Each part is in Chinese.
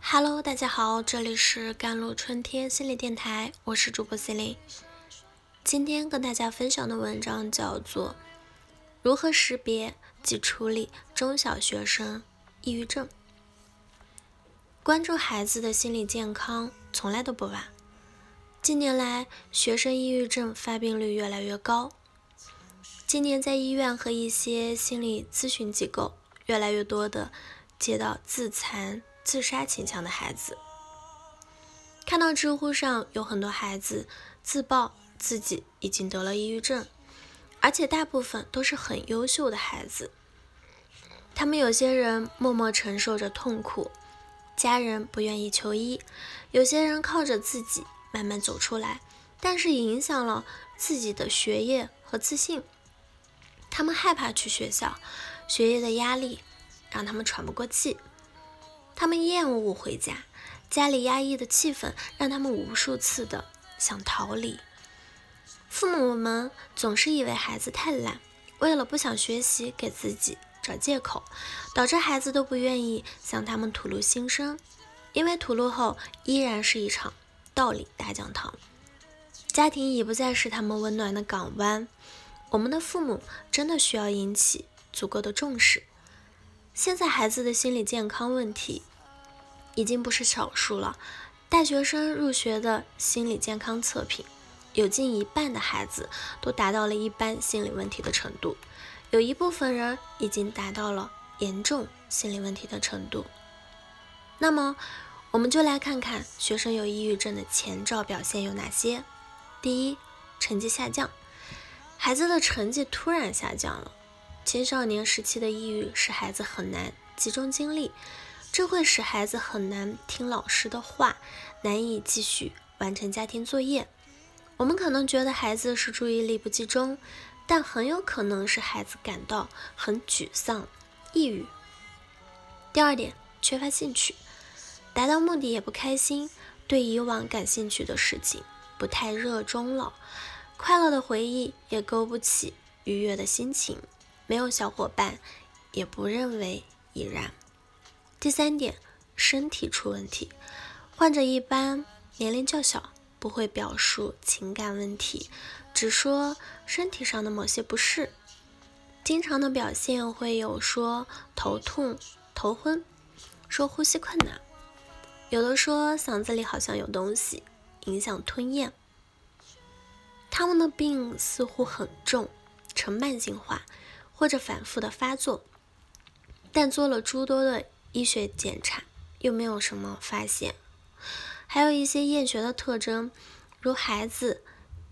Hello，大家好，这里是甘露春天心理电台，我是主播 c e l i n e 今天跟大家分享的文章叫做《如何识别及处理中小学生抑郁症》。关注孩子的心理健康从来都不晚。近年来，学生抑郁症发病率越来越高。今年在医院和一些心理咨询机构，越来越多的接到自残。自杀倾向的孩子，看到知乎上有很多孩子自曝自己已经得了抑郁症，而且大部分都是很优秀的孩子。他们有些人默默承受着痛苦，家人不愿意求医；有些人靠着自己慢慢走出来，但是影响了自己的学业和自信。他们害怕去学校，学业的压力让他们喘不过气。他们厌恶回家，家里压抑的气氛让他们无数次的想逃离。父母们总是以为孩子太懒，为了不想学习给自己找借口，导致孩子都不愿意向他们吐露心声，因为吐露后依然是一场道理大讲堂，家庭已不再是他们温暖的港湾。我们的父母真的需要引起足够的重视。现在孩子的心理健康问题已经不是少数了。大学生入学的心理健康测评，有近一半的孩子都达到了一般心理问题的程度，有一部分人已经达到了严重心理问题的程度。那么，我们就来看看学生有抑郁症的前兆表现有哪些。第一，成绩下降，孩子的成绩突然下降了。青少年时期的抑郁使孩子很难集中精力，这会使孩子很难听老师的话，难以继续完成家庭作业。我们可能觉得孩子是注意力不集中，但很有可能是孩子感到很沮丧、抑郁。第二点，缺乏兴趣，达到目的也不开心，对以往感兴趣的事情不太热衷了，快乐的回忆也勾不起愉悦的心情。没有小伙伴，也不认为已然。第三点，身体出问题。患者一般年龄较小，不会表述情感问题，只说身体上的某些不适。经常的表现会有说头痛、头昏，说呼吸困难，有的说嗓子里好像有东西，影响吞咽。他们的病似乎很重，呈慢性化。或者反复的发作，但做了诸多的医学检查，又没有什么发现。还有一些厌学的特征，如孩子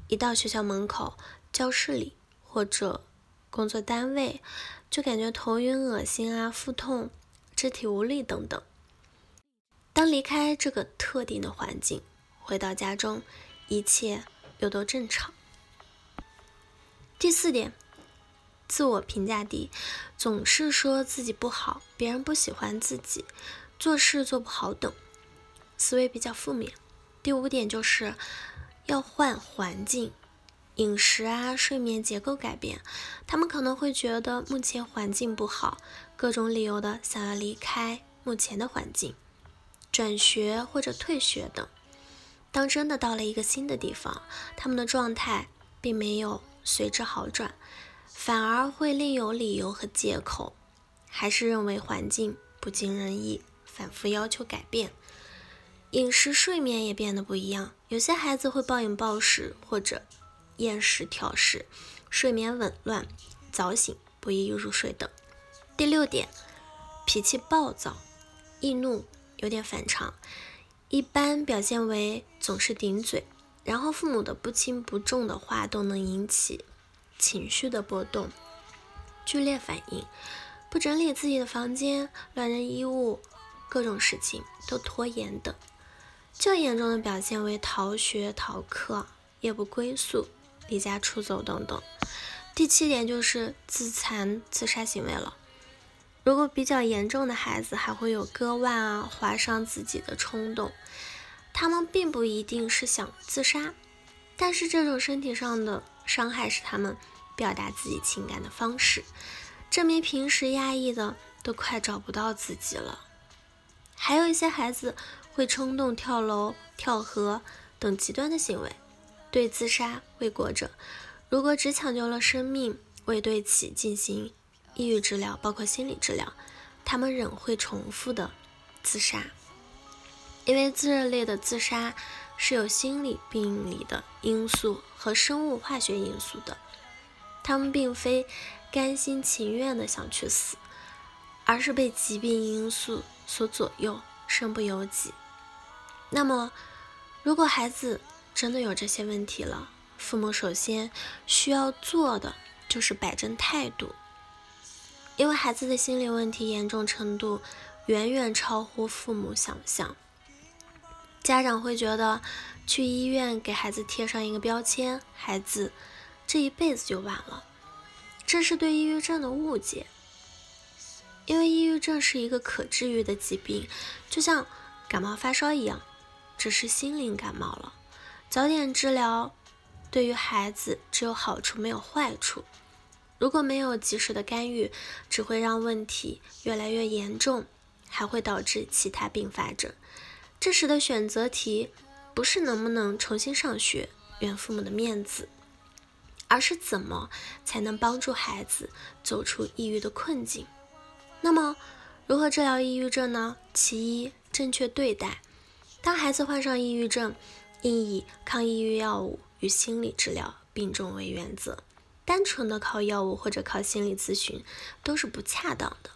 一到学校门口、教室里或者工作单位，就感觉头晕、恶心啊、腹痛、肢体无力等等。当离开这个特定的环境，回到家中，一切又都正常。第四点。自我评价低，总是说自己不好，别人不喜欢自己，做事做不好等，思维比较负面。第五点就是要换环境，饮食啊、睡眠结构改变。他们可能会觉得目前环境不好，各种理由的想要离开目前的环境，转学或者退学等。当真的到了一个新的地方，他们的状态并没有随之好转。反而会另有理由和借口，还是认为环境不尽人意，反复要求改变。饮食、睡眠也变得不一样，有些孩子会暴饮暴食或者厌食挑食，睡眠紊乱、早醒、不易入睡等。第六点，脾气暴躁、易怒，有点反常，一般表现为总是顶嘴，然后父母的不轻不重的话都能引起。情绪的波动、剧烈反应、不整理自己的房间、乱扔衣物、各种事情都拖延等，较严重的表现为逃学、逃课、夜不归宿、离家出走等等。第七点就是自残、自杀行为了。如果比较严重的孩子，还会有割腕啊、划伤自己的冲动。他们并不一定是想自杀，但是这种身体上的伤害是他们。表达自己情感的方式，证明平时压抑的都快找不到自己了。还有一些孩子会冲动跳楼、跳河等极端的行为。对自杀未果者，如果只抢救了生命，未对其进行抑郁治疗，包括心理治疗，他们仍会重复的自杀。因为自热类的自杀是有心理病理的因素和生物化学因素的，他们并非甘心情愿的想去死，而是被疾病因素所左右，身不由己。那么，如果孩子真的有这些问题了，父母首先需要做的就是摆正态度，因为孩子的心理问题严重程度远远超乎父母想象。家长会觉得去医院给孩子贴上一个标签，孩子这一辈子就完了，这是对抑郁症的误解。因为抑郁症是一个可治愈的疾病，就像感冒发烧一样，只是心灵感冒了。早点治疗对于孩子只有好处没有坏处，如果没有及时的干预，只会让问题越来越严重，还会导致其他并发症。这时的选择题不是能不能重新上学、圆父母的面子，而是怎么才能帮助孩子走出抑郁的困境。那么，如何治疗抑郁症呢？其一，正确对待。当孩子患上抑郁症，应以抗抑郁药物与心理治疗并重为原则。单纯的靠药物或者靠心理咨询都是不恰当的。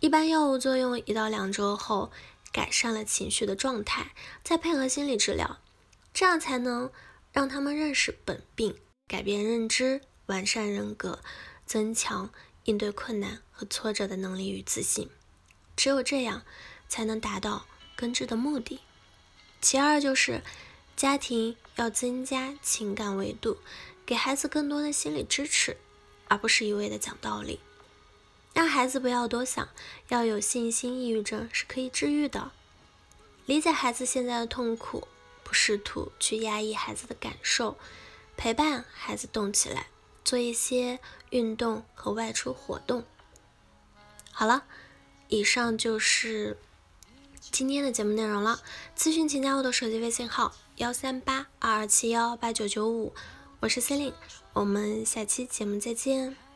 一般药物作用一到两周后。改善了情绪的状态，再配合心理治疗，这样才能让他们认识本病，改变认知，完善人格，增强应对困难和挫折的能力与自信。只有这样，才能达到根治的目的。其二就是家庭要增加情感维度，给孩子更多的心理支持，而不是一味的讲道理。让孩子不要多想，要有信心，抑郁症是可以治愈的。理解孩子现在的痛苦，不试图去压抑孩子的感受，陪伴孩子动起来，做一些运动和外出活动。好了，以上就是今天的节目内容了。咨询请加我的手机微信号：幺三八二二七幺八九九五，我是 Celine，我们下期节目再见。